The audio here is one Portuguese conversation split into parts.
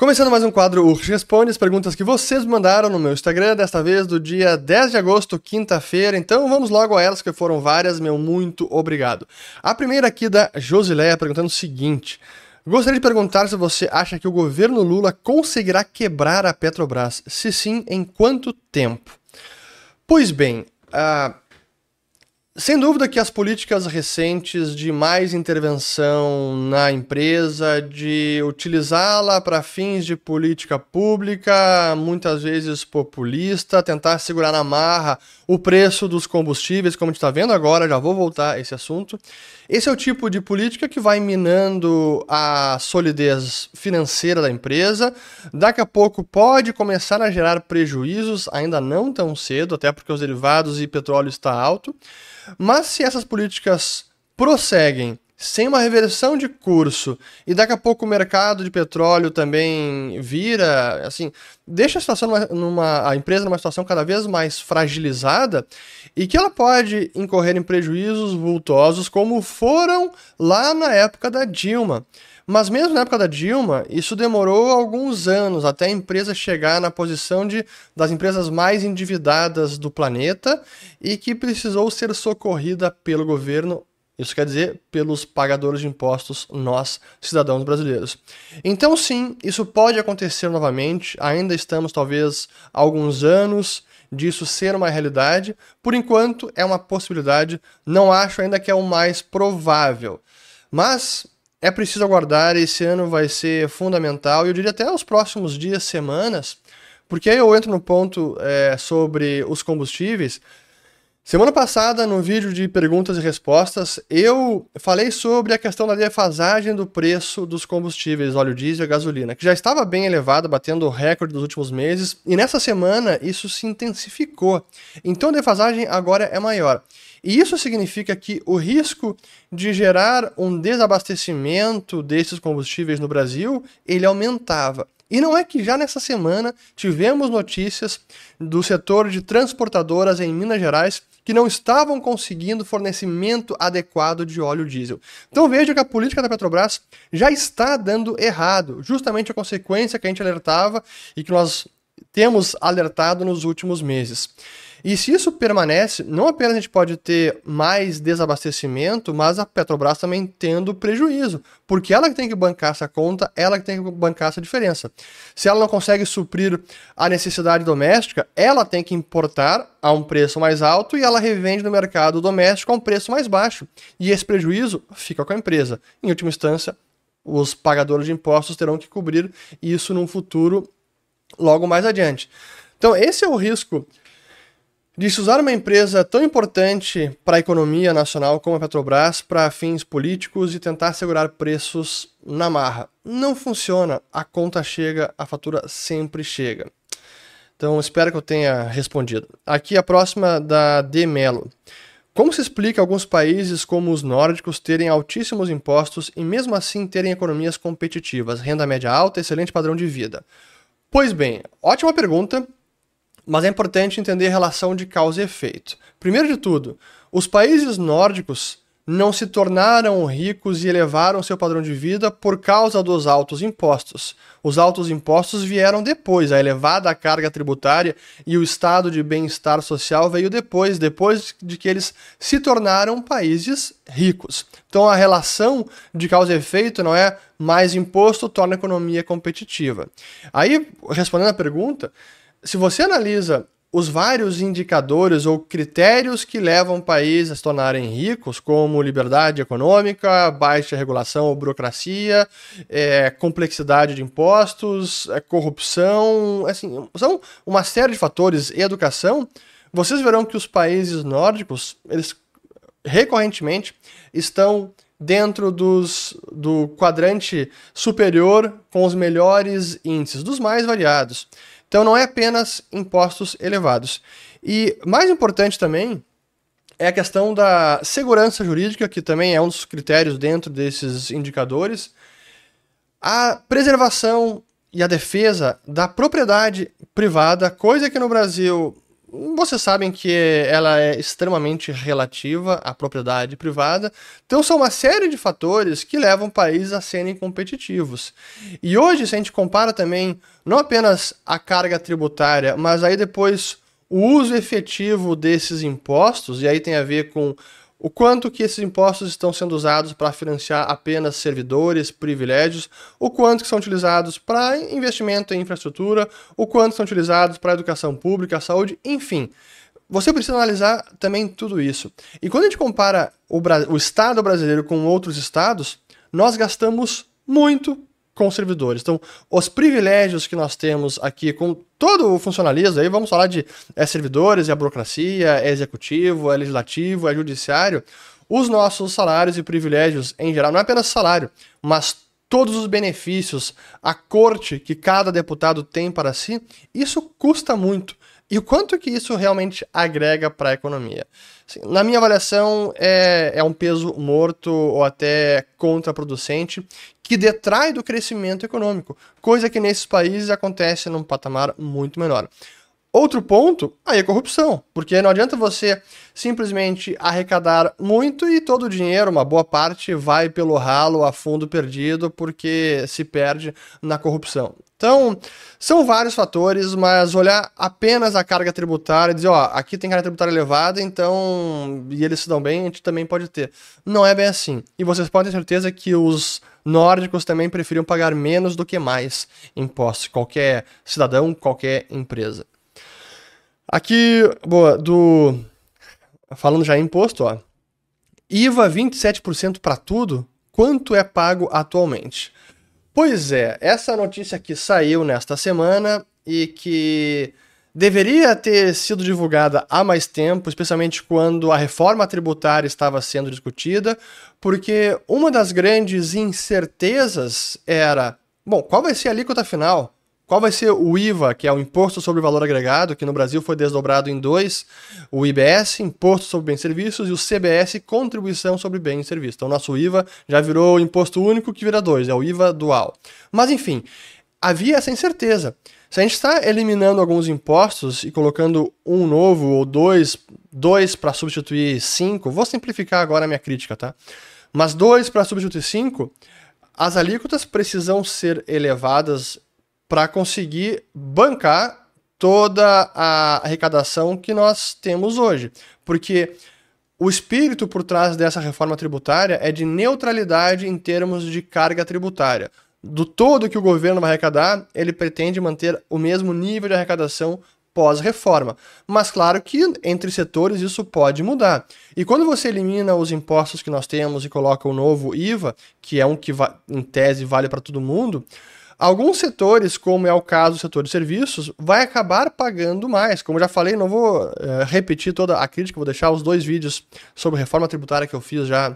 Começando mais um quadro Urch Responde, as perguntas que vocês mandaram no meu Instagram, desta vez do dia 10 de agosto, quinta-feira. Então vamos logo a elas, que foram várias, meu muito obrigado. A primeira aqui da Josileia perguntando o seguinte: Gostaria de perguntar se você acha que o governo Lula conseguirá quebrar a Petrobras. Se sim, em quanto tempo? Pois bem, uh, sem dúvida que as políticas recentes de mais intervenção na empresa, de utilizá-la para fins de política pública, muitas vezes populista, tentar segurar na marra o preço dos combustíveis, como a gente está vendo agora, já vou voltar a esse assunto. Esse é o tipo de política que vai minando a solidez financeira da empresa. Daqui a pouco pode começar a gerar prejuízos, ainda não tão cedo, até porque os derivados e petróleo está alto. Mas se essas políticas prosseguem sem uma reversão de curso e daqui a pouco o mercado de petróleo também vira, assim, deixa a situação numa, numa, a empresa numa situação cada vez mais fragilizada e que ela pode incorrer em prejuízos vultosos como foram lá na época da Dilma. Mas mesmo na época da Dilma, isso demorou alguns anos até a empresa chegar na posição de das empresas mais endividadas do planeta e que precisou ser socorrida pelo governo isso quer dizer, pelos pagadores de impostos, nós, cidadãos brasileiros. Então, sim, isso pode acontecer novamente. Ainda estamos, talvez, alguns anos disso ser uma realidade. Por enquanto, é uma possibilidade. Não acho ainda que é o mais provável. Mas é preciso aguardar. Esse ano vai ser fundamental. Eu diria até os próximos dias, semanas. Porque aí eu entro no ponto é, sobre os combustíveis. Semana passada, no vídeo de perguntas e respostas, eu falei sobre a questão da defasagem do preço dos combustíveis, óleo diesel e gasolina, que já estava bem elevado, batendo o recorde dos últimos meses, e nessa semana isso se intensificou. Então a defasagem agora é maior. E isso significa que o risco de gerar um desabastecimento desses combustíveis no Brasil, ele aumentava. E não é que já nessa semana tivemos notícias do setor de transportadoras em Minas Gerais que não estavam conseguindo fornecimento adequado de óleo diesel. Então veja que a política da Petrobras já está dando errado, justamente a consequência que a gente alertava e que nós temos alertado nos últimos meses. E se isso permanece, não apenas a gente pode ter mais desabastecimento, mas a Petrobras também tendo prejuízo, porque ela que tem que bancar essa conta, ela que tem que bancar essa diferença. Se ela não consegue suprir a necessidade doméstica, ela tem que importar a um preço mais alto e ela revende no mercado doméstico a um preço mais baixo. E esse prejuízo fica com a empresa. Em última instância, os pagadores de impostos terão que cobrir isso num futuro logo mais adiante. Então, esse é o risco de se usar uma empresa tão importante para a economia nacional como a Petrobras para fins políticos e tentar segurar preços na marra. Não funciona, a conta chega, a fatura sempre chega. Então espero que eu tenha respondido. Aqui a próxima da De Melo. Como se explica alguns países como os nórdicos terem altíssimos impostos e mesmo assim terem economias competitivas, renda média alta, excelente padrão de vida? Pois bem, ótima pergunta mas é importante entender a relação de causa e efeito. Primeiro de tudo, os países nórdicos não se tornaram ricos e elevaram seu padrão de vida por causa dos altos impostos. Os altos impostos vieram depois, a elevada carga tributária e o estado de bem-estar social veio depois, depois de que eles se tornaram países ricos. Então a relação de causa e efeito não é mais imposto torna a economia competitiva. Aí, respondendo a pergunta, se você analisa os vários indicadores ou critérios que levam o país a se tornarem ricos, como liberdade econômica, baixa regulação ou burocracia, é, complexidade de impostos, é, corrupção, assim, são uma série de fatores e educação, vocês verão que os países nórdicos, eles recorrentemente estão dentro dos, do quadrante superior com os melhores índices, dos mais variados. Então não é apenas impostos elevados. E mais importante também é a questão da segurança jurídica, que também é um dos critérios dentro desses indicadores. A preservação e a defesa da propriedade privada, coisa que no Brasil vocês sabem que ela é extremamente relativa à propriedade privada. Então são uma série de fatores que levam o país a serem competitivos. E hoje, se a gente compara também não apenas a carga tributária, mas aí depois o uso efetivo desses impostos, e aí tem a ver com o quanto que esses impostos estão sendo usados para financiar apenas servidores, privilégios, o quanto que são utilizados para investimento em infraestrutura, o quanto são utilizados para educação pública, saúde, enfim. Você precisa analisar também tudo isso. E quando a gente compara o, o Estado brasileiro com outros estados, nós gastamos muito com servidores. Então, os privilégios que nós temos aqui com todo o funcionalismo, aí vamos falar de é, servidores, é burocracia, é executivo, é legislativo, é judiciário, os nossos salários e privilégios em geral, não é apenas salário, mas todos os benefícios, a corte que cada deputado tem para si, isso custa muito. E o quanto que isso realmente agrega para a economia? Assim, na minha avaliação, é, é um peso morto ou até contraproducente que detrai do crescimento econômico, coisa que nesses países acontece num patamar muito menor. Outro ponto, aí é corrupção, porque não adianta você simplesmente arrecadar muito e todo o dinheiro, uma boa parte, vai pelo ralo a fundo perdido porque se perde na corrupção. Então, são vários fatores, mas olhar apenas a carga tributária e dizer, ó, aqui tem carga tributária elevada, então, e eles se dão bem, a gente também pode ter. Não é bem assim. E vocês podem ter certeza que os nórdicos também preferiam pagar menos do que mais impostos, qualquer cidadão, qualquer empresa. Aqui, boa, do. Falando já em imposto, ó. IVA 27% para tudo, quanto é pago atualmente? Pois é, essa notícia aqui saiu nesta semana e que deveria ter sido divulgada há mais tempo, especialmente quando a reforma tributária estava sendo discutida, porque uma das grandes incertezas era: bom, qual vai ser a alíquota final? Qual vai ser o IVA, que é o Imposto sobre Valor Agregado, que no Brasil foi desdobrado em dois, o IBS, Imposto sobre Bens e Serviços, e o CBS, Contribuição sobre Bens e Serviços. Então, nosso IVA já virou Imposto Único, que vira dois, é o IVA dual. Mas, enfim, havia essa incerteza. Se a gente está eliminando alguns impostos e colocando um novo ou dois, dois para substituir cinco, vou simplificar agora a minha crítica, tá? Mas dois para substituir cinco, as alíquotas precisam ser elevadas para conseguir bancar toda a arrecadação que nós temos hoje. Porque o espírito por trás dessa reforma tributária é de neutralidade em termos de carga tributária. Do todo que o governo vai arrecadar, ele pretende manter o mesmo nível de arrecadação pós-reforma. Mas claro que entre setores isso pode mudar. E quando você elimina os impostos que nós temos e coloca o novo IVA, que é um que em tese vale para todo mundo, Alguns setores, como é o caso do setor de serviços, vai acabar pagando mais. Como já falei, não vou é, repetir toda a crítica, vou deixar os dois vídeos sobre reforma tributária que eu fiz já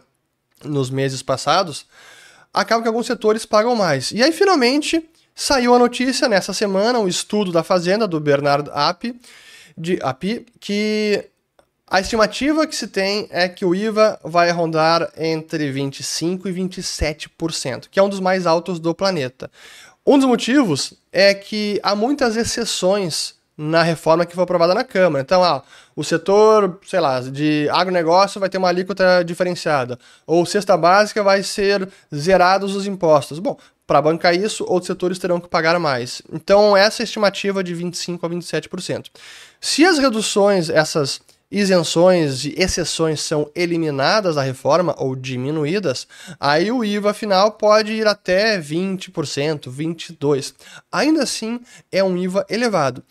nos meses passados. Acaba que alguns setores pagam mais. E aí, finalmente, saiu a notícia nessa semana, um estudo da Fazenda, do Bernard Api, de Api, que a estimativa que se tem é que o IVA vai rondar entre 25% e 27%, que é um dos mais altos do planeta. Um dos motivos é que há muitas exceções na reforma que foi aprovada na Câmara. Então, ah, o setor, sei lá, de agronegócio vai ter uma alíquota diferenciada, ou cesta básica vai ser zerados os impostos. Bom, para bancar isso, outros setores terão que pagar mais. Então, essa é estimativa de 25 a 27%. Se as reduções, essas isenções e exceções são eliminadas da reforma ou diminuídas, aí o IVA final pode ir até 20%, 22%. Ainda assim, é um IVA elevado.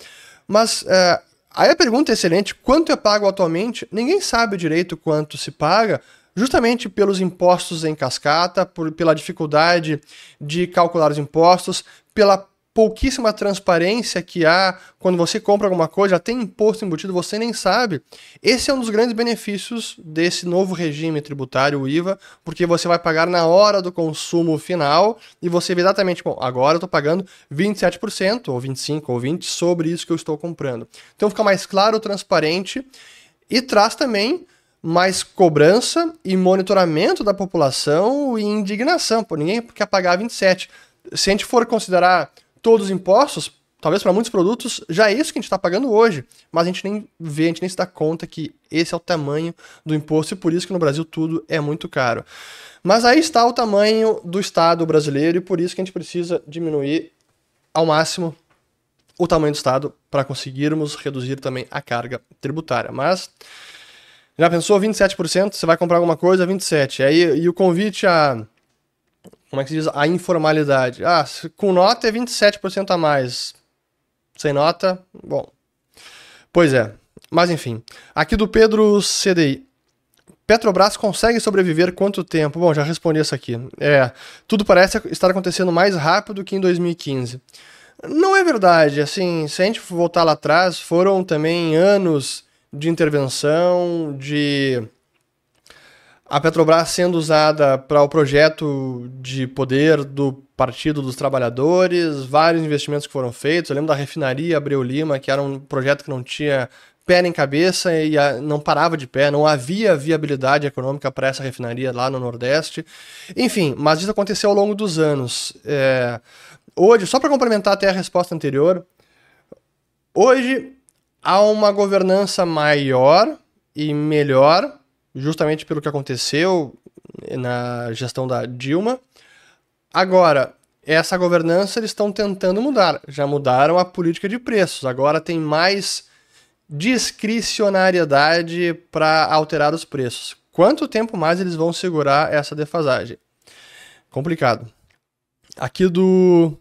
Mas é, aí a pergunta é excelente: quanto é pago atualmente? Ninguém sabe direito quanto se paga, justamente pelos impostos em cascata, por, pela dificuldade de calcular os impostos, pela pouquíssima transparência que há quando você compra alguma coisa, tem imposto embutido, você nem sabe. Esse é um dos grandes benefícios desse novo regime tributário, o IVA, porque você vai pagar na hora do consumo final e você vê exatamente, bom, agora eu estou pagando 27%, ou 25%, ou 20% sobre isso que eu estou comprando. Então fica mais claro, transparente e traz também mais cobrança e monitoramento da população e indignação. Pô, ninguém quer pagar 27%. Se a gente for considerar todos os impostos, talvez para muitos produtos, já é isso que a gente está pagando hoje, mas a gente nem vê, a gente nem se dá conta que esse é o tamanho do imposto e por isso que no Brasil tudo é muito caro. Mas aí está o tamanho do Estado brasileiro e por isso que a gente precisa diminuir ao máximo o tamanho do Estado para conseguirmos reduzir também a carga tributária. Mas já pensou 27%? Você vai comprar alguma coisa, 27%. Aí, e o convite a. Como é que se diz? A informalidade. Ah, com nota é 27% a mais. Sem nota, bom. Pois é. Mas enfim. Aqui do Pedro CDI. Petrobras consegue sobreviver quanto tempo? Bom, já respondi isso aqui. É, tudo parece estar acontecendo mais rápido que em 2015. Não é verdade. Assim, se a gente voltar lá atrás, foram também anos de intervenção, de a Petrobras sendo usada para o projeto de poder do Partido dos Trabalhadores, vários investimentos que foram feitos. Eu lembro da refinaria Abreu Lima, que era um projeto que não tinha pé nem cabeça e não parava de pé, não havia viabilidade econômica para essa refinaria lá no Nordeste. Enfim, mas isso aconteceu ao longo dos anos. É... Hoje, só para complementar até a resposta anterior, hoje há uma governança maior e melhor, justamente pelo que aconteceu na gestão da Dilma. Agora, essa governança eles estão tentando mudar. Já mudaram a política de preços. Agora tem mais discricionariedade para alterar os preços. Quanto tempo mais eles vão segurar essa defasagem? Complicado. Aqui do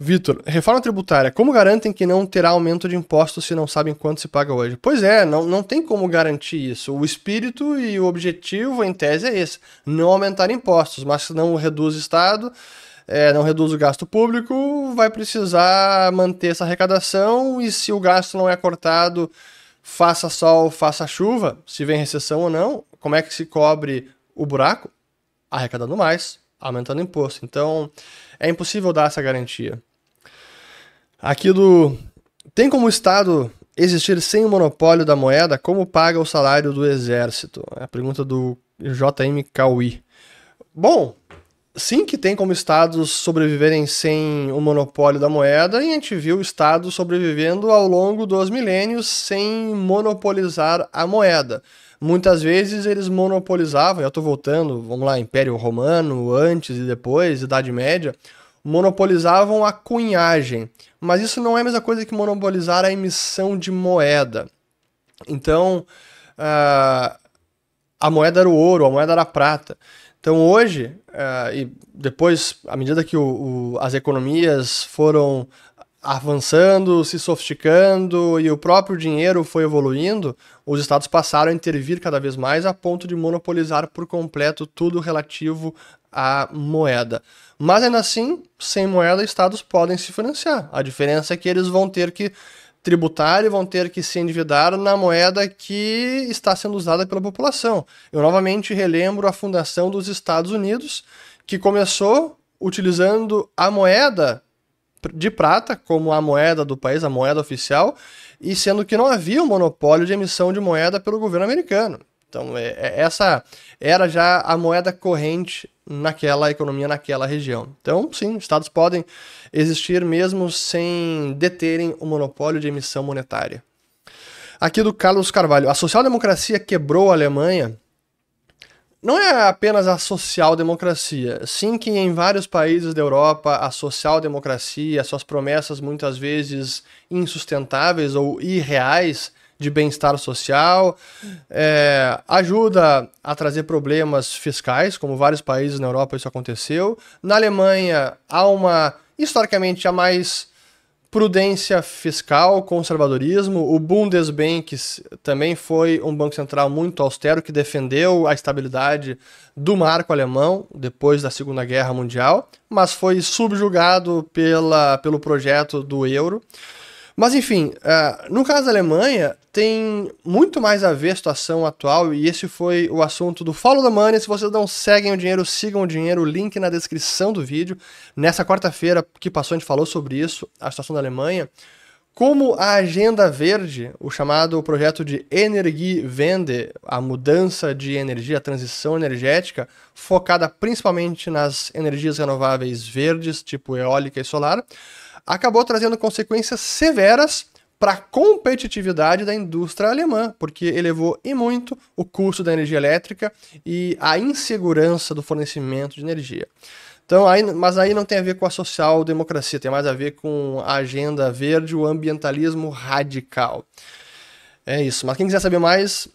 Vitor, reforma tributária. Como garantem que não terá aumento de impostos se não sabem quanto se paga hoje? Pois é, não, não tem como garantir isso. O espírito e o objetivo, em tese, é esse: não aumentar impostos, mas se não reduz o Estado, é, não reduz o gasto público, vai precisar manter essa arrecadação e se o gasto não é cortado, faça sol, faça chuva, se vem recessão ou não, como é que se cobre o buraco? Arrecadando mais, aumentando imposto. Então, é impossível dar essa garantia. Aqui do. Tem como o Estado existir sem o monopólio da moeda? Como paga o salário do Exército? É a pergunta do JM Cauí. Bom, sim que tem como estados sobreviverem sem o monopólio da moeda, e a gente viu estados sobrevivendo ao longo dos milênios sem monopolizar a moeda. Muitas vezes eles monopolizavam, eu estou voltando, vamos lá, Império Romano, antes e depois, Idade Média, monopolizavam a cunhagem. Mas isso não é a mesma coisa que monopolizar a emissão de moeda. Então, uh, a moeda era o ouro, a moeda era a prata. Então hoje, uh, e depois, à medida que o, o, as economias foram avançando, se sofisticando e o próprio dinheiro foi evoluindo, os estados passaram a intervir cada vez mais a ponto de monopolizar por completo tudo relativo à moeda. Mas ainda assim, sem moeda, estados podem se financiar. A diferença é que eles vão ter que tributar e vão ter que se endividar na moeda que está sendo usada pela população. Eu novamente relembro a fundação dos Estados Unidos, que começou utilizando a moeda de prata como a moeda do país, a moeda oficial, e sendo que não havia um monopólio de emissão de moeda pelo governo americano. Então, é, é, essa era já a moeda corrente naquela economia, naquela região. Então, sim, estados podem existir mesmo sem deterem o monopólio de emissão monetária. Aqui do Carlos Carvalho. A social-democracia quebrou a Alemanha? Não é apenas a social-democracia, sim que em vários países da Europa a social-democracia, suas promessas muitas vezes insustentáveis ou irreais, de bem-estar social, é, ajuda a trazer problemas fiscais, como vários países na Europa isso aconteceu. Na Alemanha há uma, historicamente, a mais prudência fiscal, conservadorismo. O Bundesbank também foi um banco central muito austero que defendeu a estabilidade do marco alemão depois da Segunda Guerra Mundial, mas foi subjugado pela, pelo projeto do euro. Mas enfim, uh, no caso da Alemanha, tem muito mais a ver a situação atual, e esse foi o assunto do Follow the Money. Se vocês não seguem o dinheiro, sigam o dinheiro, link na descrição do vídeo. Nessa quarta-feira que passou, a gente falou sobre isso, a situação da Alemanha. Como a Agenda Verde, o chamado projeto de Energiewende, a mudança de energia, a transição energética, focada principalmente nas energias renováveis verdes, tipo eólica e solar, acabou trazendo consequências severas para a competitividade da indústria alemã, porque elevou e muito o custo da energia elétrica e a insegurança do fornecimento de energia. Então, aí, mas aí não tem a ver com a social-democracia, tem mais a ver com a agenda verde, o ambientalismo radical. É isso. Mas quem quiser saber mais,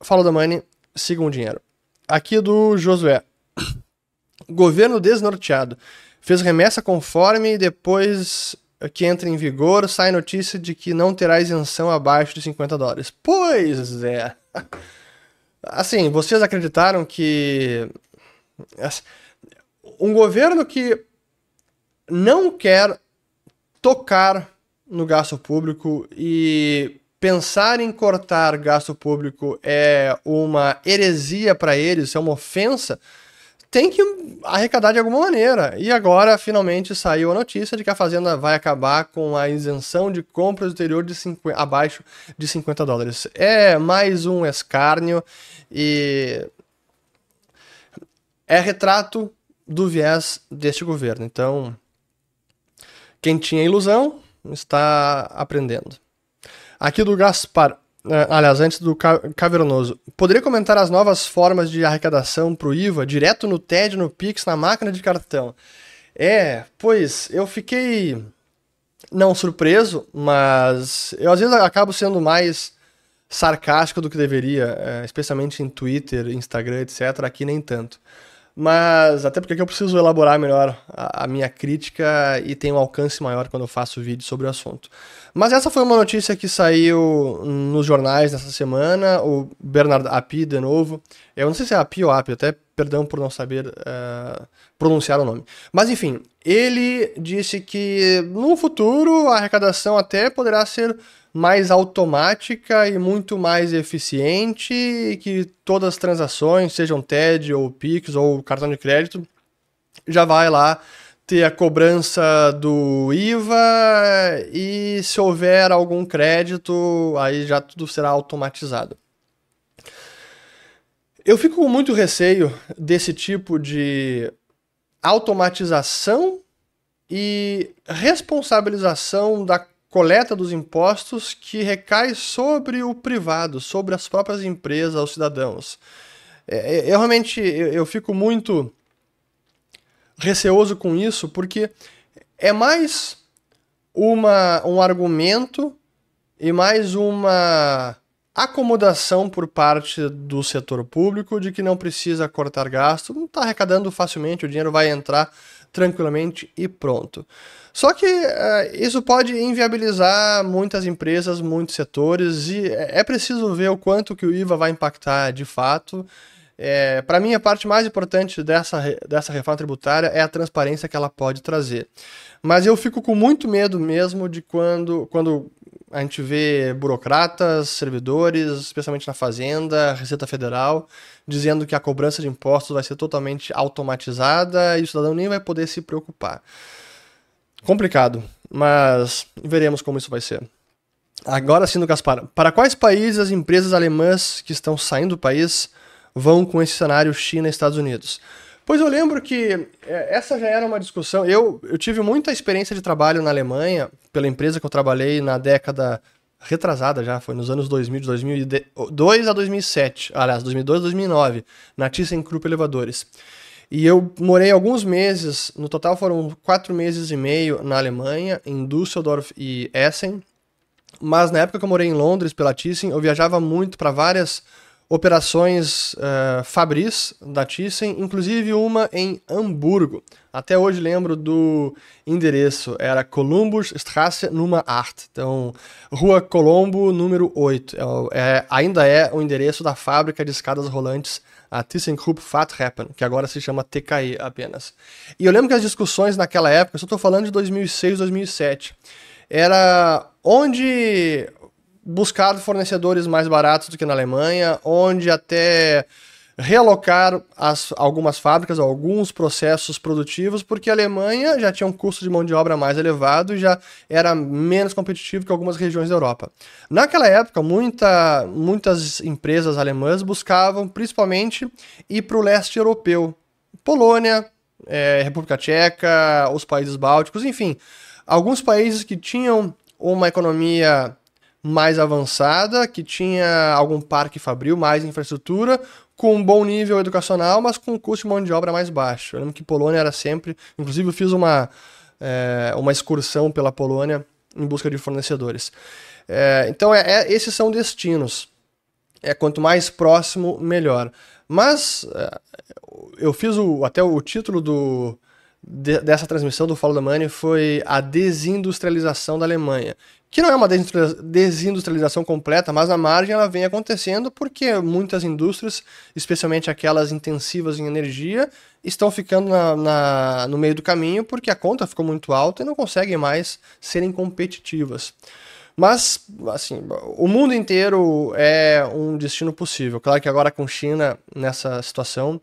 fala da Money, siga o dinheiro. Aqui do Josué. Governo desnorteado. Fez remessa conforme e depois que entra em vigor, sai notícia de que não terá isenção abaixo de 50 dólares. Pois é. Assim, vocês acreditaram que. Um governo que não quer tocar no gasto público e pensar em cortar gasto público é uma heresia para eles, é uma ofensa tem que arrecadar de alguma maneira. E agora, finalmente, saiu a notícia de que a Fazenda vai acabar com a isenção de compras do exterior de 50, abaixo de 50 dólares. É mais um escárnio e é retrato do viés deste governo. Então, quem tinha ilusão está aprendendo. Aqui do Gaspar. É, aliás, antes do cavernoso, poderia comentar as novas formas de arrecadação para o IVA, direto no TED, no Pix, na máquina de cartão? É, pois eu fiquei não surpreso, mas eu às vezes acabo sendo mais sarcástico do que deveria, é, especialmente em Twitter, Instagram, etc. Aqui nem tanto. Mas até porque eu preciso elaborar melhor a, a minha crítica e tem um alcance maior quando eu faço vídeo sobre o assunto. Mas essa foi uma notícia que saiu nos jornais nessa semana. O Bernard Api, de novo. Eu não sei se é Api ou Api, até perdão por não saber uh, pronunciar o nome. Mas enfim, ele disse que no futuro a arrecadação até poderá ser mais automática e muito mais eficiente, e que todas as transações, sejam TED ou Pix ou cartão de crédito, já vai lá ter a cobrança do IVA e se houver algum crédito, aí já tudo será automatizado. Eu fico com muito receio desse tipo de automatização e responsabilização da coleta dos impostos que recai sobre o privado, sobre as próprias empresas, os cidadãos. É, é, eu realmente eu, eu fico muito receoso com isso, porque é mais uma, um argumento e mais uma acomodação por parte do setor público de que não precisa cortar gasto, não está arrecadando facilmente, o dinheiro vai entrar tranquilamente e pronto. Só que uh, isso pode inviabilizar muitas empresas, muitos setores, e é preciso ver o quanto que o IVA vai impactar de fato é, para mim, a parte mais importante dessa, dessa reforma tributária é a transparência que ela pode trazer. Mas eu fico com muito medo mesmo de quando, quando a gente vê burocratas, servidores, especialmente na Fazenda, Receita Federal, dizendo que a cobrança de impostos vai ser totalmente automatizada e o cidadão nem vai poder se preocupar. Complicado, mas veremos como isso vai ser. Agora sim, Gaspar, para quais países as empresas alemãs que estão saindo do país vão com esse cenário China e Estados Unidos. Pois eu lembro que é, essa já era uma discussão. Eu, eu tive muita experiência de trabalho na Alemanha, pela empresa que eu trabalhei na década retrasada já, foi nos anos 2000, de 2002 a 2007, aliás, 2002 a 2009, na ThyssenKrupp Elevadores. E eu morei alguns meses, no total foram quatro meses e meio na Alemanha, em Düsseldorf e Essen. Mas na época que eu morei em Londres pela Thyssen, eu viajava muito para várias operações uh, Fabris da Thyssen, inclusive uma em Hamburgo. Até hoje lembro do endereço, era Columbus Straße Nummer 8, então Rua Colombo número 8. É, é, ainda é o endereço da fábrica de escadas rolantes a ThyssenKrupp Fahrtreppen, que agora se chama TKE apenas. E eu lembro que as discussões naquela época, eu só estou falando de 2006, 2007, era onde buscado fornecedores mais baratos do que na Alemanha, onde até realocar as, algumas fábricas, alguns processos produtivos, porque a Alemanha já tinha um custo de mão de obra mais elevado e já era menos competitivo que algumas regiões da Europa. Naquela época, muita, muitas empresas alemãs buscavam principalmente ir para o leste europeu, Polônia, é, República Tcheca, os países bálticos, enfim, alguns países que tinham uma economia mais avançada, que tinha algum parque fabril, mais infraestrutura, com um bom nível educacional, mas com um custo de mão de obra mais baixo. Eu lembro que Polônia era sempre. Inclusive, eu fiz uma, é, uma excursão pela Polônia em busca de fornecedores. É, então, é, é, esses são destinos. É, quanto mais próximo, melhor. Mas é, eu fiz o, até o título do, de, dessa transmissão do Follow the Money foi a desindustrialização da Alemanha que não é uma desindustrialização completa, mas na margem ela vem acontecendo porque muitas indústrias, especialmente aquelas intensivas em energia, estão ficando na, na, no meio do caminho porque a conta ficou muito alta e não conseguem mais serem competitivas. Mas, assim, o mundo inteiro é um destino possível. Claro que agora com China nessa situação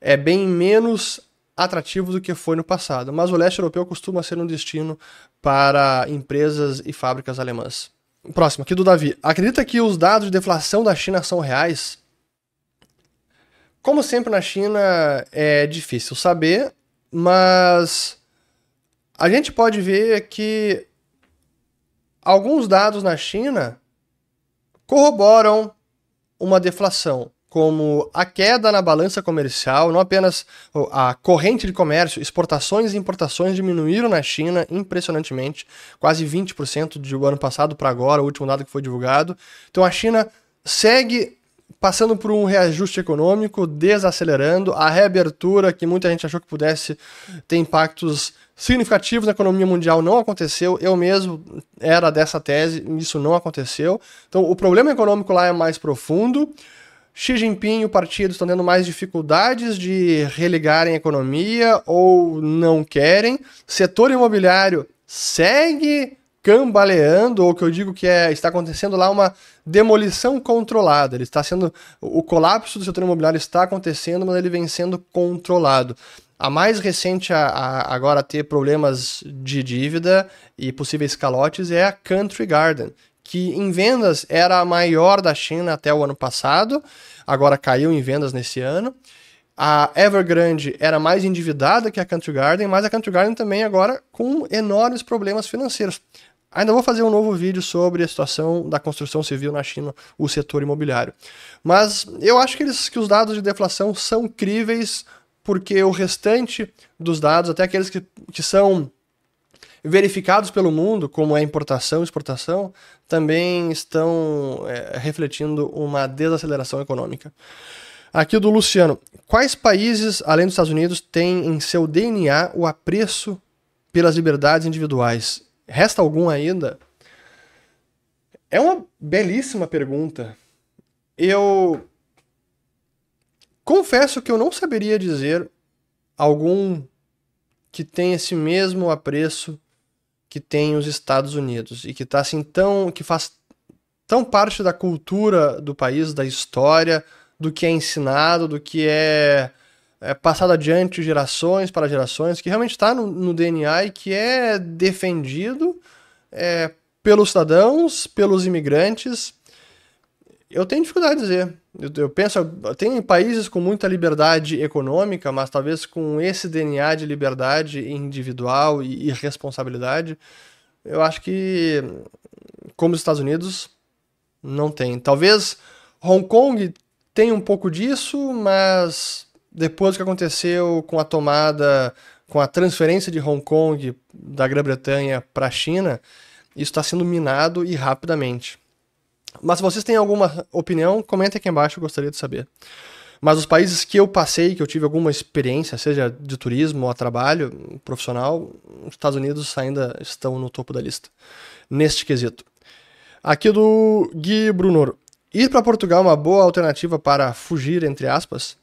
é bem menos atrativo do que foi no passado, mas o leste europeu costuma ser um destino para empresas e fábricas alemãs. Próximo, aqui do Davi. Acredita que os dados de deflação da China são reais? Como sempre na China é difícil saber, mas a gente pode ver que alguns dados na China corroboram uma deflação como a queda na balança comercial, não apenas a corrente de comércio, exportações e importações diminuíram na China impressionantemente, quase 20% do ano passado para agora, o último dado que foi divulgado. Então a China segue passando por um reajuste econômico, desacelerando, a reabertura que muita gente achou que pudesse ter impactos significativos na economia mundial não aconteceu. Eu mesmo era dessa tese, isso não aconteceu. Então o problema econômico lá é mais profundo. Xi Jinping e o partido estão tendo mais dificuldades de religarem a economia ou não querem. Setor imobiliário segue cambaleando, ou que eu digo que é, está acontecendo lá uma demolição controlada. Ele está sendo o colapso do setor imobiliário está acontecendo, mas ele vem sendo controlado. A mais recente a, a agora ter problemas de dívida e possíveis calotes é a Country Garden, que em vendas era a maior da China até o ano passado, agora caiu em vendas nesse ano. A Evergrande era mais endividada que a Country Garden, mas a Country Garden também agora com enormes problemas financeiros. Ainda vou fazer um novo vídeo sobre a situação da construção civil na China, o setor imobiliário. Mas eu acho que, eles, que os dados de deflação são críveis, porque o restante dos dados, até aqueles que, que são verificados pelo mundo, como é importação e exportação, também estão é, refletindo uma desaceleração econômica. Aqui do Luciano. Quais países, além dos Estados Unidos, têm em seu DNA o apreço pelas liberdades individuais? Resta algum ainda? É uma belíssima pergunta. Eu confesso que eu não saberia dizer algum que tem esse mesmo apreço que tem os Estados Unidos e que tá assim tão que faz tão parte da cultura do país, da história, do que é ensinado, do que é, é passado adiante gerações para gerações, que realmente está no, no, DNA e que é defendido é, pelos cidadãos, pelos imigrantes. Eu tenho dificuldade de dizer. Eu, eu penso, tem países com muita liberdade econômica, mas talvez com esse DNA de liberdade individual e, e responsabilidade, eu acho que, como os Estados Unidos, não tem. Talvez Hong Kong tenha um pouco disso, mas depois do que aconteceu com a tomada, com a transferência de Hong Kong da Grã-Bretanha para a China, isso está sendo minado e rapidamente. Mas se vocês têm alguma opinião, comentem aqui embaixo, eu gostaria de saber. Mas os países que eu passei, que eu tive alguma experiência, seja de turismo ou a trabalho profissional, os Estados Unidos ainda estão no topo da lista, neste quesito. Aqui do Gui Brunor. Ir para Portugal é uma boa alternativa para fugir, entre aspas?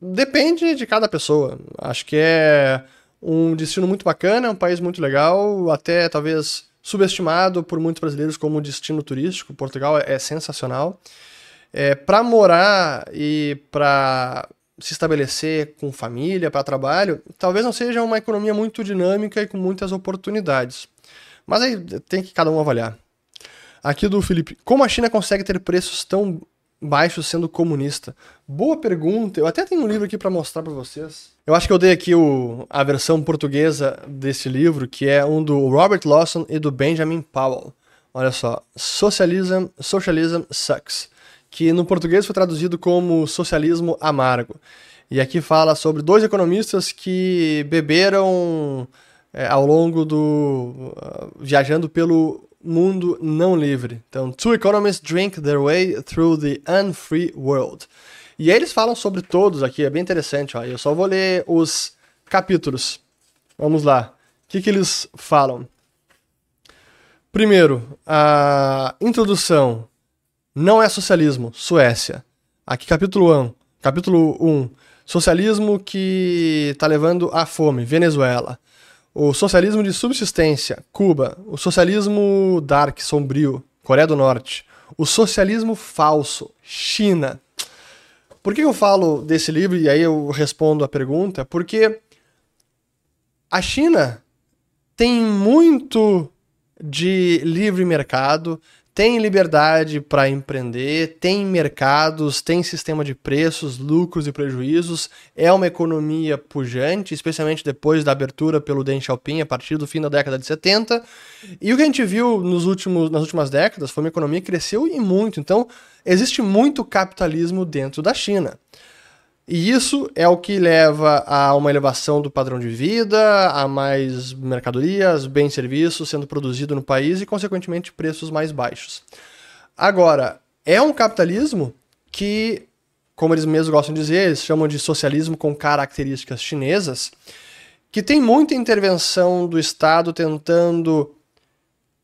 Depende de cada pessoa. Acho que é um destino muito bacana, um país muito legal, até talvez subestimado por muitos brasileiros como destino turístico. Portugal é, sensacional. É, para morar e para se estabelecer com família, para trabalho, talvez não seja uma economia muito dinâmica e com muitas oportunidades. Mas aí tem que cada um avaliar. Aqui do Felipe, como a China consegue ter preços tão baixos sendo comunista? Boa pergunta. Eu até tenho um livro aqui para mostrar para vocês. Eu acho que eu dei aqui o, a versão portuguesa desse livro, que é um do Robert Lawson e do Benjamin Powell. Olha só, Socialism, Socialism Sucks, que no português foi traduzido como Socialismo Amargo. E aqui fala sobre dois economistas que beberam é, ao longo do. Uh, viajando pelo mundo não livre. Então, Two Economists Drink Their Way Through the Unfree World. E eles falam sobre todos aqui, é bem interessante. Ó. Eu só vou ler os capítulos. Vamos lá. O que, que eles falam? Primeiro, a introdução. Não é socialismo, Suécia. Aqui, capítulo 1. Capítulo 1. Socialismo que está levando à fome, Venezuela. O socialismo de subsistência, Cuba. O socialismo dark, sombrio, Coreia do Norte. O socialismo falso, China. Por que eu falo desse livro e aí eu respondo a pergunta? Porque a China tem muito de livre mercado, tem liberdade para empreender, tem mercados, tem sistema de preços, lucros e prejuízos, é uma economia pujante, especialmente depois da abertura pelo Deng Xiaoping a partir do fim da década de 70. E o que a gente viu nos últimos, nas últimas décadas foi uma economia que cresceu e muito. Então, existe muito capitalismo dentro da China. E isso é o que leva a uma elevação do padrão de vida, a mais mercadorias, bens e serviços sendo produzido no país e, consequentemente, preços mais baixos. Agora, é um capitalismo que, como eles mesmos gostam de dizer, eles chamam de socialismo com características chinesas, que tem muita intervenção do Estado tentando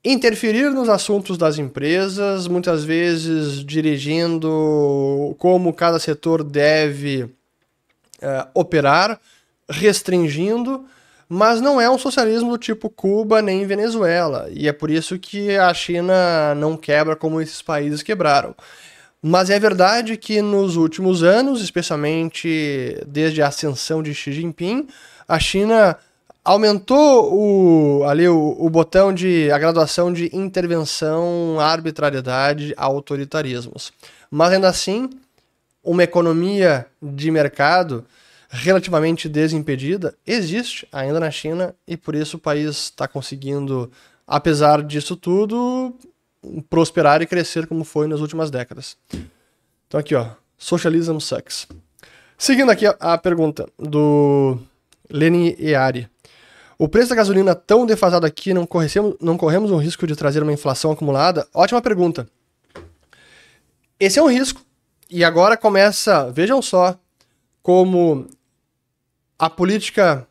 interferir nos assuntos das empresas, muitas vezes dirigindo como cada setor deve uh, operar, restringindo, mas não é um socialismo do tipo Cuba nem Venezuela, e é por isso que a China não quebra como esses países quebraram. Mas é verdade que nos últimos anos, especialmente desde a ascensão de Xi Jinping, a China aumentou o, ali o, o botão de a graduação de intervenção, arbitrariedade, autoritarismos. Mas ainda assim, uma economia de mercado relativamente desimpedida existe ainda na China e por isso o país está conseguindo, apesar disso tudo, prosperar e crescer como foi nas últimas décadas. Então aqui ó, socialism sucks. Seguindo aqui a, a pergunta do Leni Eari. O preço da gasolina tão defasado aqui, não corremos, não corremos um risco de trazer uma inflação acumulada? Ótima pergunta. Esse é um risco. E agora começa, vejam só, como a política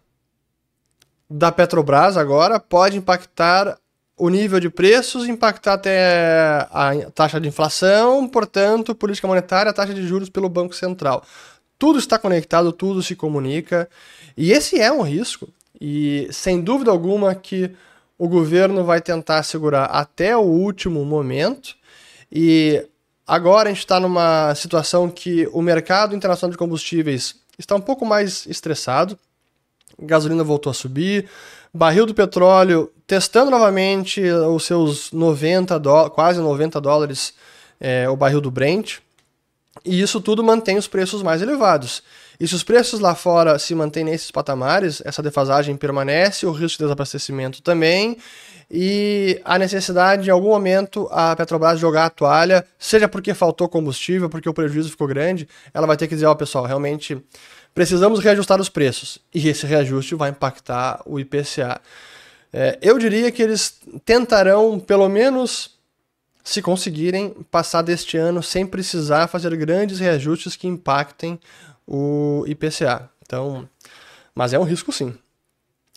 da Petrobras agora pode impactar o nível de preços, impactar até a taxa de inflação, portanto, política monetária, taxa de juros pelo Banco Central. Tudo está conectado, tudo se comunica. E esse é um risco. E sem dúvida alguma que o governo vai tentar segurar até o último momento. E agora a gente está numa situação que o mercado internacional de combustíveis está um pouco mais estressado. Gasolina voltou a subir, barril do petróleo testando novamente os seus 90 quase 90 dólares é, o barril do Brent. E isso tudo mantém os preços mais elevados. E se os preços lá fora se mantêm nesses patamares, essa defasagem permanece, o risco de desabastecimento também, e a necessidade, em algum momento, a Petrobras jogar a toalha, seja porque faltou combustível, porque o prejuízo ficou grande, ela vai ter que dizer, ó, oh, pessoal, realmente precisamos reajustar os preços. E esse reajuste vai impactar o IPCA. É, eu diria que eles tentarão, pelo menos, se conseguirem passar deste ano sem precisar fazer grandes reajustes que impactem o IPCA. Então, mas é um risco sim.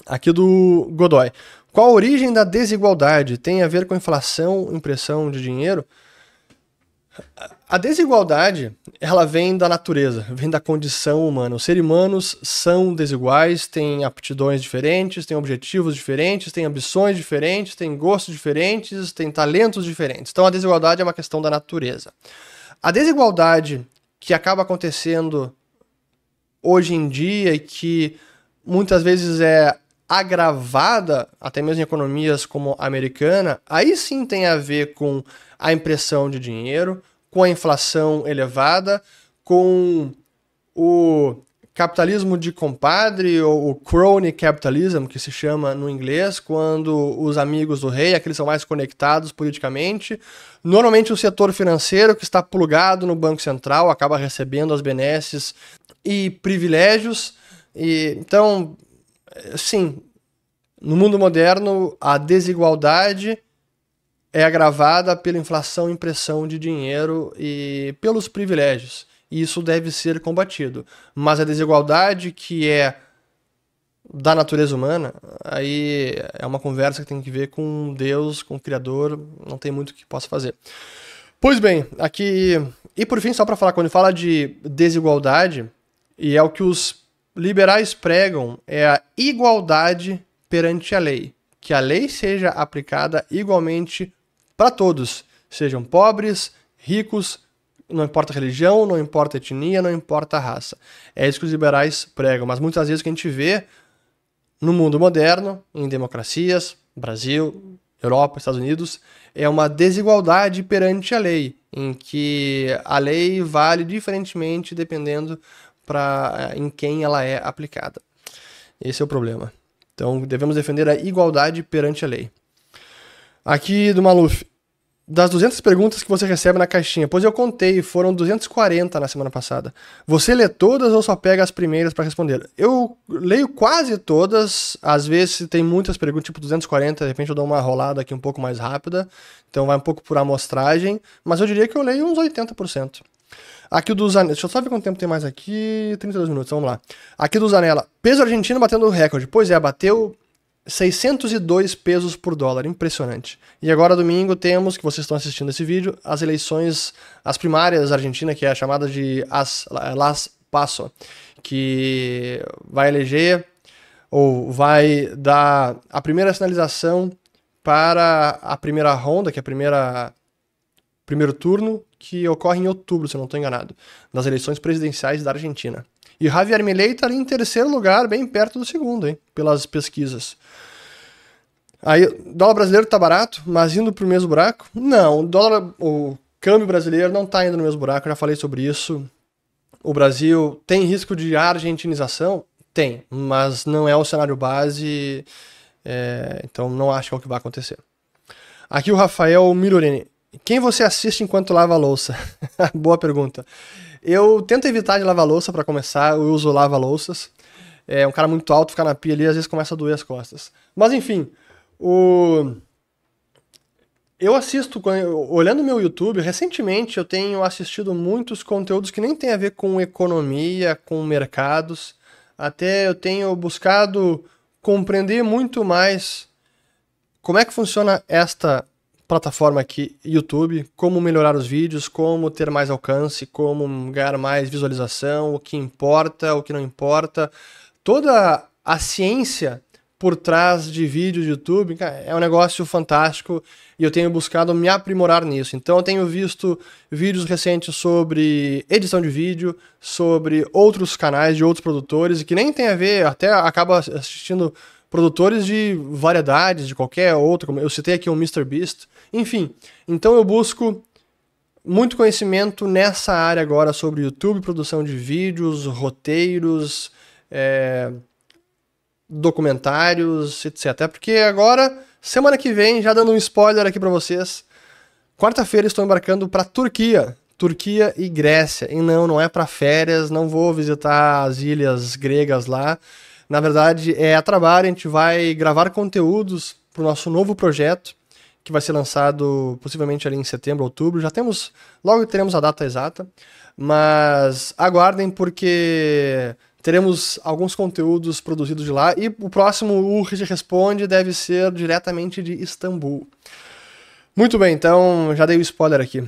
Aqui do Godoy. Qual a origem da desigualdade? Tem a ver com inflação, impressão de dinheiro? A desigualdade, ela vem da natureza, vem da condição humana. Os seres humanos são desiguais, têm aptidões diferentes, têm objetivos diferentes, têm ambições diferentes, têm gostos diferentes, têm talentos diferentes. Então a desigualdade é uma questão da natureza. A desigualdade que acaba acontecendo hoje em dia e que muitas vezes é agravada, até mesmo em economias como a americana, aí sim tem a ver com a impressão de dinheiro, com a inflação elevada, com o capitalismo de compadre, ou o crony capitalism, que se chama no inglês, quando os amigos do rei, aqueles são mais conectados politicamente. Normalmente o setor financeiro, que está plugado no Banco Central, acaba recebendo as benesses e privilégios. E, então, sim, no mundo moderno, a desigualdade é agravada pela inflação e impressão de dinheiro e pelos privilégios. E isso deve ser combatido. Mas a desigualdade que é da natureza humana, aí é uma conversa que tem que ver com Deus, com o Criador, não tem muito que possa fazer. Pois bem, aqui. E por fim, só para falar, quando fala de desigualdade, e é o que os liberais pregam, é a igualdade perante a lei. Que a lei seja aplicada igualmente para todos, sejam pobres, ricos, não importa religião, não importa etnia, não importa raça. É isso que os liberais pregam, mas muitas vezes o que a gente vê no mundo moderno, em democracias, Brasil, Europa, Estados Unidos, é uma desigualdade perante a lei, em que a lei vale diferentemente dependendo para em quem ela é aplicada. Esse é o problema. Então devemos defender a igualdade perante a lei. Aqui do Maluf das 200 perguntas que você recebe na caixinha, pois eu contei, foram 240 na semana passada. Você lê todas ou só pega as primeiras para responder? Eu leio quase todas, às vezes tem muitas perguntas, tipo 240, de repente eu dou uma rolada aqui um pouco mais rápida, então vai um pouco por amostragem, mas eu diria que eu leio uns 80%. Aqui do Zanella, deixa eu só ver quanto tempo tem mais aqui, 32 minutos, vamos lá. Aqui do Zanella, peso argentino batendo recorde. Pois é, bateu 602 pesos por dólar, impressionante. E agora domingo temos, que vocês estão assistindo esse vídeo, as eleições, as primárias da Argentina, que é a chamada de as, Las Paso, que vai eleger ou vai dar a primeira sinalização para a primeira ronda, que é a primeira primeiro turno, que ocorre em outubro, se eu não estou enganado, das eleições presidenciais da Argentina. E Javier Milei está ali em terceiro lugar, bem perto do segundo, hein, pelas pesquisas. Aí, dólar brasileiro está barato, mas indo para o mesmo buraco? Não, o dólar, o câmbio brasileiro não está indo no mesmo buraco, já falei sobre isso. O Brasil tem risco de argentinização? Tem, mas não é o cenário base, é, então não acho que é o que vai acontecer. Aqui o Rafael Mirorini. Quem você assiste enquanto lava a louça? Boa pergunta. Eu tento evitar de lavar louça para começar, eu uso lava-louças. É um cara muito alto, ficar na pia ali, às vezes começa a doer as costas. Mas enfim, o... eu assisto, olhando meu YouTube, recentemente eu tenho assistido muitos conteúdos que nem tem a ver com economia, com mercados. Até eu tenho buscado compreender muito mais como é que funciona esta plataforma aqui, YouTube, como melhorar os vídeos, como ter mais alcance, como ganhar mais visualização, o que importa, o que não importa. Toda a ciência por trás de vídeos de YouTube é um negócio fantástico e eu tenho buscado me aprimorar nisso. Então eu tenho visto vídeos recentes sobre edição de vídeo, sobre outros canais de outros produtores que nem tem a ver, até acaba assistindo produtores de variedades, de qualquer outro, como eu citei aqui o Mr. Beast, enfim. Então eu busco muito conhecimento nessa área agora sobre YouTube, produção de vídeos, roteiros, é, documentários, etc. Até porque agora, semana que vem, já dando um spoiler aqui para vocês, quarta-feira estou embarcando para Turquia. Turquia e Grécia. E não, não é para férias, não vou visitar as ilhas gregas lá. Na verdade, é a trabalho, a gente vai gravar conteúdos para o nosso novo projeto, que vai ser lançado possivelmente ali em setembro, outubro. Já temos, logo teremos a data exata, mas aguardem porque teremos alguns conteúdos produzidos de lá e o próximo URG Responde deve ser diretamente de Istambul. Muito bem, então já dei o spoiler aqui.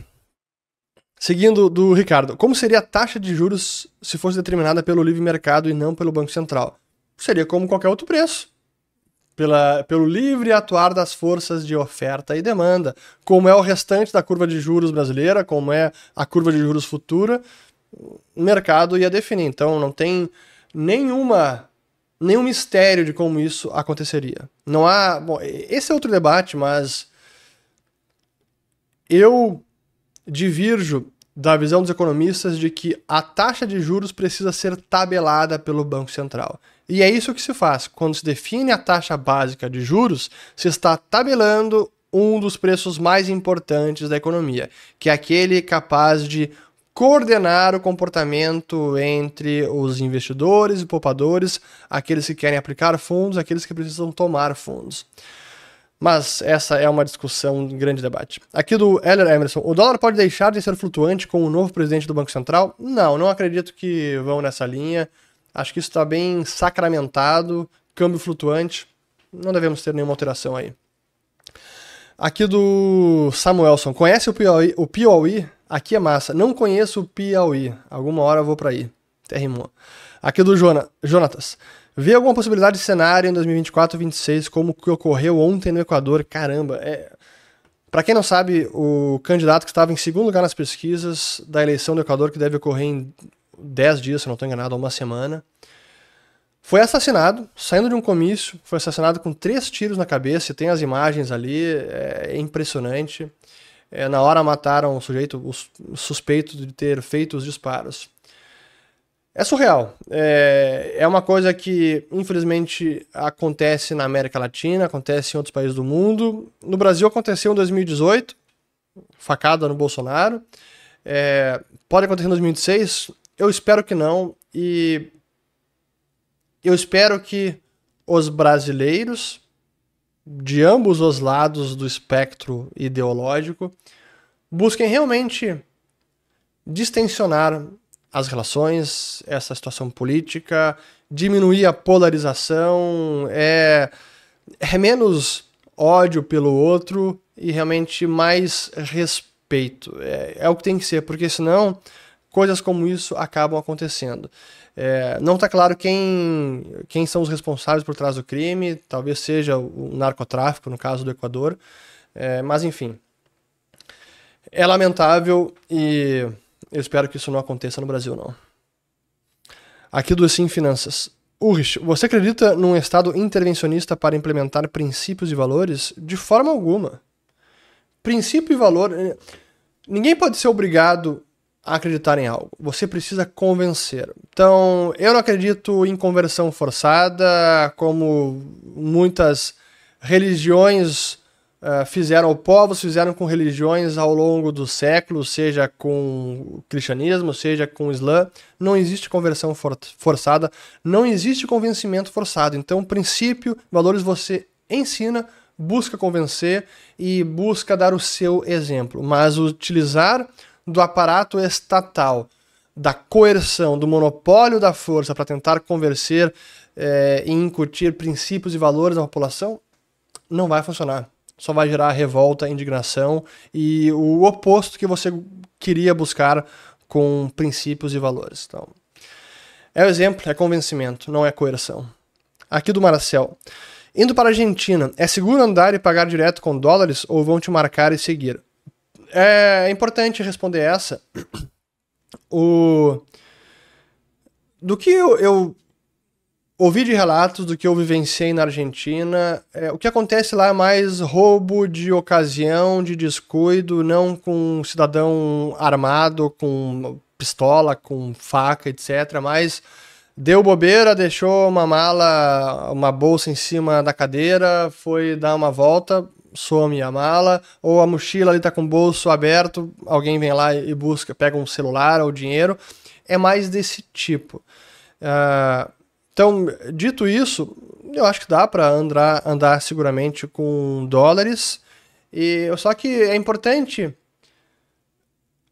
Seguindo do Ricardo, como seria a taxa de juros se fosse determinada pelo livre mercado e não pelo Banco Central? Seria como qualquer outro preço. Pela, pelo livre atuar das forças de oferta e demanda, como é o restante da curva de juros brasileira, como é a curva de juros futura, o mercado ia definir. Então não tem nenhuma nenhum mistério de como isso aconteceria. Não há, bom, esse é outro debate, mas eu divirjo da visão dos economistas de que a taxa de juros precisa ser tabelada pelo Banco Central. E é isso que se faz. Quando se define a taxa básica de juros, se está tabelando um dos preços mais importantes da economia, que é aquele capaz de coordenar o comportamento entre os investidores e poupadores, aqueles que querem aplicar fundos, aqueles que precisam tomar fundos. Mas essa é uma discussão, um grande debate. Aqui do Heller Emerson. O dólar pode deixar de ser flutuante com o novo presidente do Banco Central? Não, não acredito que vão nessa linha. Acho que isso está bem sacramentado. Câmbio flutuante. Não devemos ter nenhuma alteração aí. Aqui do Samuelson. Conhece o Piauí? O Piauí? Aqui é massa. Não conheço o Piauí. Alguma hora eu vou para aí. Até. Aqui do Jona, Jonatas. Vê alguma possibilidade de cenário em 2024 2026 como o que ocorreu ontem no Equador? Caramba, é... Para quem não sabe, o candidato que estava em segundo lugar nas pesquisas da eleição do Equador, que deve ocorrer em 10 dias, se não estou enganado, uma semana, foi assassinado, saindo de um comício, foi assassinado com três tiros na cabeça, tem as imagens ali, é, impressionante. É, na hora mataram o sujeito, o suspeito de ter feito os disparos. É surreal. É, é uma coisa que, infelizmente, acontece na América Latina, acontece em outros países do mundo. No Brasil aconteceu em 2018, facada no Bolsonaro. É, pode acontecer em 2016? Eu espero que não. E eu espero que os brasileiros, de ambos os lados do espectro ideológico, busquem realmente distensionar as relações, essa situação política, diminuir a polarização, é, é menos ódio pelo outro e realmente mais respeito. É, é o que tem que ser, porque senão coisas como isso acabam acontecendo. É, não está claro quem, quem são os responsáveis por trás do crime, talvez seja o narcotráfico, no caso do Equador, é, mas enfim. É lamentável e eu espero que isso não aconteça no Brasil, não. Aqui do Sim Finanças. Urich, você acredita num Estado intervencionista para implementar princípios e valores? De forma alguma. Princípio e valor. Eh, ninguém pode ser obrigado acreditar em algo. Você precisa convencer. Então, eu não acredito em conversão forçada, como muitas religiões uh, fizeram, povos fizeram com religiões ao longo dos séculos, seja com o cristianismo, seja com o islã. Não existe conversão for forçada, não existe convencimento forçado. Então, princípio, valores você ensina, busca convencer e busca dar o seu exemplo. Mas utilizar do aparato estatal, da coerção, do monopólio da força para tentar convencer é, e incutir princípios e valores na população, não vai funcionar só vai gerar revolta, indignação e o oposto que você queria buscar com princípios e valores. Então, é o exemplo, é convencimento, não é coerção. Aqui do Marcel. Indo para a Argentina, é seguro andar e pagar direto com dólares ou vão te marcar e seguir? É importante responder essa. O... Do que eu, eu ouvi de relatos do que eu vivenciei na Argentina. É, o que acontece lá é mais roubo de ocasião, de descuido, não com um cidadão armado, com pistola, com faca, etc. Mas deu bobeira, deixou uma mala, uma bolsa em cima da cadeira, foi dar uma volta, some a mala, ou a mochila ali tá com o bolso aberto, alguém vem lá e busca, pega um celular ou dinheiro. É mais desse tipo. Uh, então, dito isso, eu acho que dá para andar, andar seguramente com dólares. E só que é importante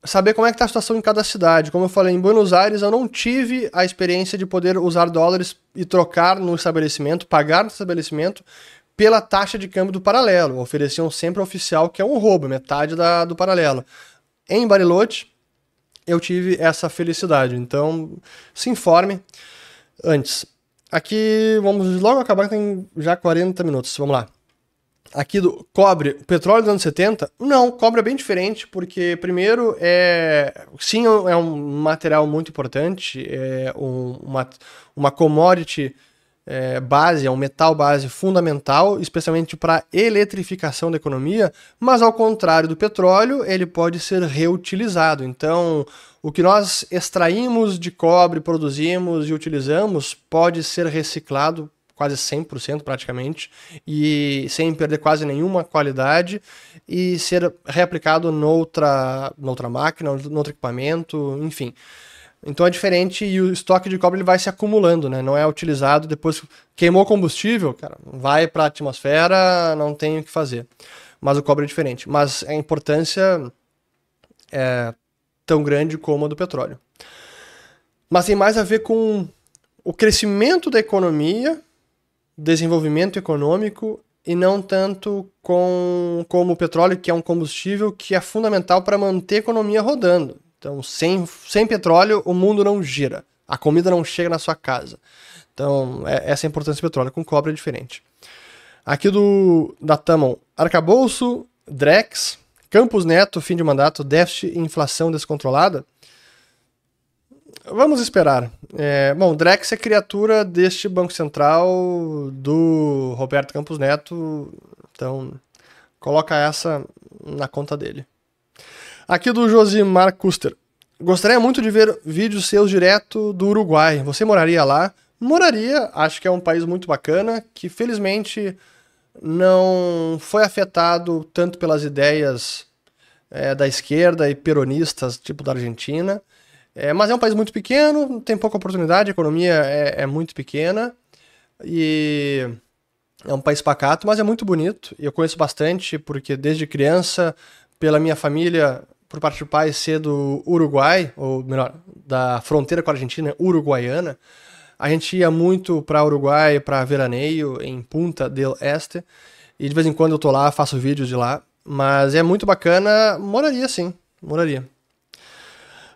saber como é que está a situação em cada cidade. Como eu falei, em Buenos Aires eu não tive a experiência de poder usar dólares e trocar no estabelecimento, pagar no estabelecimento pela taxa de câmbio do paralelo. Ofereciam sempre oficial, que é um roubo, metade da, do paralelo. Em Bariloche, eu tive essa felicidade. Então, se informe antes. Aqui, vamos logo acabar, tem já 40 minutos. Vamos lá. Aqui do cobre, petróleo dos anos 70? Não, cobre é bem diferente, porque primeiro é. Sim, é um material muito importante, é um, uma, uma commodity é, base, é um metal base fundamental, especialmente para eletrificação da economia, mas ao contrário do petróleo, ele pode ser reutilizado. Então, o que nós extraímos de cobre, produzimos e utilizamos pode ser reciclado quase 100% praticamente, e sem perder quase nenhuma qualidade, e ser reaplicado noutra, noutra máquina, noutro equipamento, enfim. Então é diferente e o estoque de cobre ele vai se acumulando, né? Não é utilizado depois queimou combustível, cara, vai para a atmosfera, não tem o que fazer. Mas o cobre é diferente. Mas a importância é tão grande como a do petróleo. Mas tem mais a ver com o crescimento da economia, desenvolvimento econômico e não tanto com como o petróleo, que é um combustível que é fundamental para manter a economia rodando. Então, sem, sem petróleo, o mundo não gira. A comida não chega na sua casa. Então, é, essa é a importância do petróleo. Com cobre é diferente. Aqui do da Tamon, arcabouço, Drex, Campos Neto, fim de mandato, déficit e inflação descontrolada. Vamos esperar. É, bom, Drex é criatura deste Banco Central do Roberto Campos Neto, então coloca essa na conta dele. Aqui do Josimar Custer. Gostaria muito de ver vídeos seus direto do Uruguai. Você moraria lá? Moraria, acho que é um país muito bacana, que felizmente não foi afetado tanto pelas ideias é, da esquerda e peronistas, tipo da Argentina. É, mas é um país muito pequeno, tem pouca oportunidade, a economia é, é muito pequena e é um país pacato, mas é muito bonito. E eu conheço bastante, porque desde criança, pela minha família, por parte do pai ser do Uruguai, ou melhor, da fronteira com a Argentina, uruguaiana, a gente ia muito para Uruguai para veraneio em Punta del Este, e de vez em quando eu tô lá, faço vídeos de lá, mas é muito bacana, moraria sim, moraria.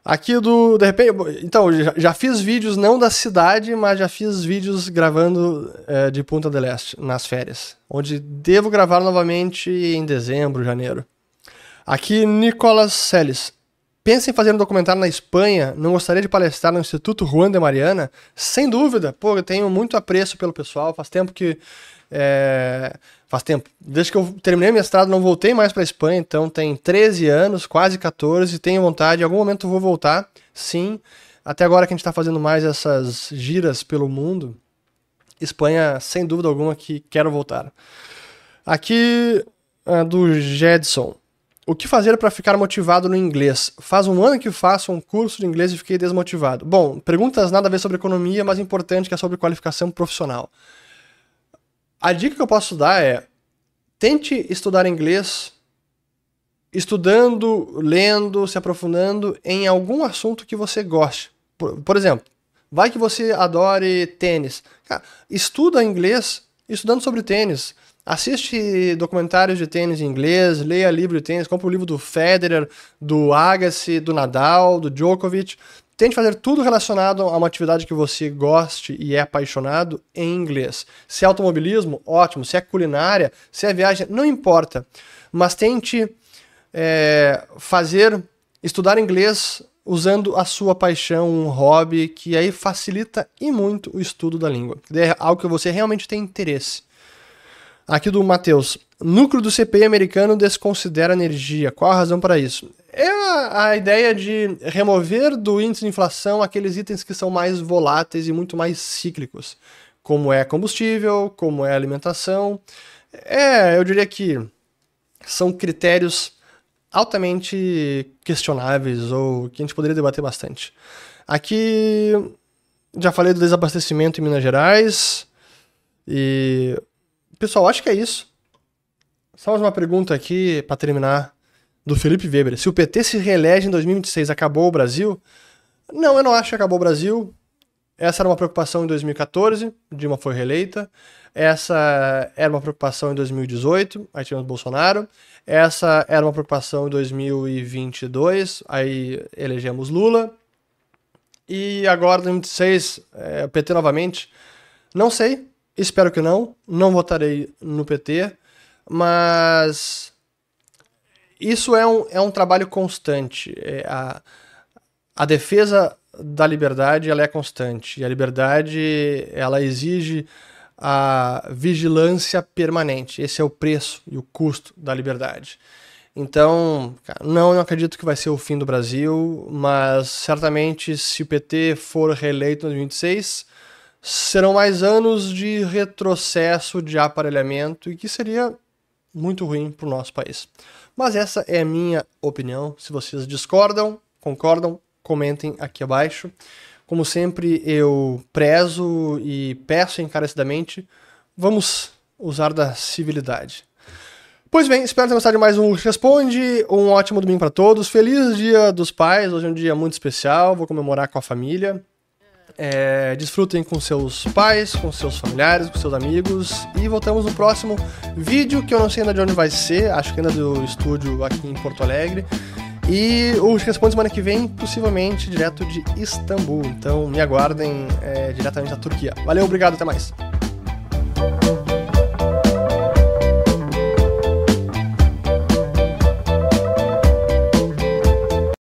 Aqui do, de repente, então, já, já fiz vídeos não da cidade, mas já fiz vídeos gravando é, de Punta del Este nas férias, onde devo gravar novamente em dezembro, janeiro. Aqui, Nicolas Celes. Pensa em fazer um documentário na Espanha? Não gostaria de palestrar no Instituto Juan de Mariana? Sem dúvida. Pô, eu tenho muito apreço pelo pessoal. Faz tempo que. É... Faz tempo. Desde que eu terminei mestrado, não voltei mais para Espanha. Então, tem 13 anos, quase 14. Tenho vontade. Em algum momento vou voltar. Sim. Até agora que a gente está fazendo mais essas giras pelo mundo. Espanha, sem dúvida alguma, que quero voltar. Aqui, uh, do Jedson. O que fazer para ficar motivado no inglês? Faz um ano que faço um curso de inglês e fiquei desmotivado. Bom, perguntas nada a ver sobre economia, mas importante que é sobre qualificação profissional. A dica que eu posso dar é: tente estudar inglês estudando, lendo, se aprofundando em algum assunto que você goste. Por, por exemplo, vai que você adore tênis. Cara, estuda inglês estudando sobre tênis Assiste documentários de tênis em inglês, leia livro de tênis, compra o livro do Federer, do Agassi, do Nadal, do Djokovic. Tente fazer tudo relacionado a uma atividade que você goste e é apaixonado em inglês. Se é automobilismo, ótimo. Se é culinária, se é viagem, não importa. Mas tente é, fazer, estudar inglês usando a sua paixão, um hobby, que aí facilita e muito o estudo da língua. É algo que você realmente tem interesse. Aqui do Matheus. Núcleo do CPI americano desconsidera energia. Qual a razão para isso? É a, a, ideia de remover do índice de inflação aqueles itens que são mais voláteis e muito mais cíclicos, como é combustível, como é alimentação. É, eu diria que são critérios altamente questionáveis ou que a gente poderia debater bastante. Aqui já falei do desabastecimento em Minas Gerais e Pessoal, acho que é isso. Só mais uma pergunta aqui para terminar do Felipe Weber. Se o PT se reelege em 2026, acabou o Brasil? Não, eu não acho que acabou o Brasil. Essa era uma preocupação em 2014, Dilma foi reeleita. Essa era uma preocupação em 2018, aí tivemos Bolsonaro. Essa era uma preocupação em 2022, aí elegemos Lula. E agora, em 2026, é, PT novamente. Não sei, Espero que não. Não votarei no PT. Mas isso é um, é um trabalho constante. É a, a defesa da liberdade ela é constante. E a liberdade ela exige a vigilância permanente. Esse é o preço e o custo da liberdade. Então, não, não acredito que vai ser o fim do Brasil, mas certamente se o PT for reeleito em 2026, serão mais anos de retrocesso de aparelhamento e que seria muito ruim para o nosso país. Mas essa é a minha opinião. Se vocês discordam, concordam, comentem aqui abaixo. Como sempre, eu prezo e peço encarecidamente, vamos usar da civilidade. Pois bem, espero ter gostado de mais um Responde. Um ótimo domingo para todos. Feliz Dia dos Pais. Hoje é um dia muito especial. Vou comemorar com a família. É, desfrutem com seus pais, com seus familiares, com seus amigos. E voltamos no próximo vídeo, que eu não sei ainda de onde vai ser. Acho que ainda do estúdio aqui em Porto Alegre. E o Responde semana que vem, possivelmente direto de Istambul. Então me aguardem é, diretamente da Turquia. Valeu, obrigado, até mais.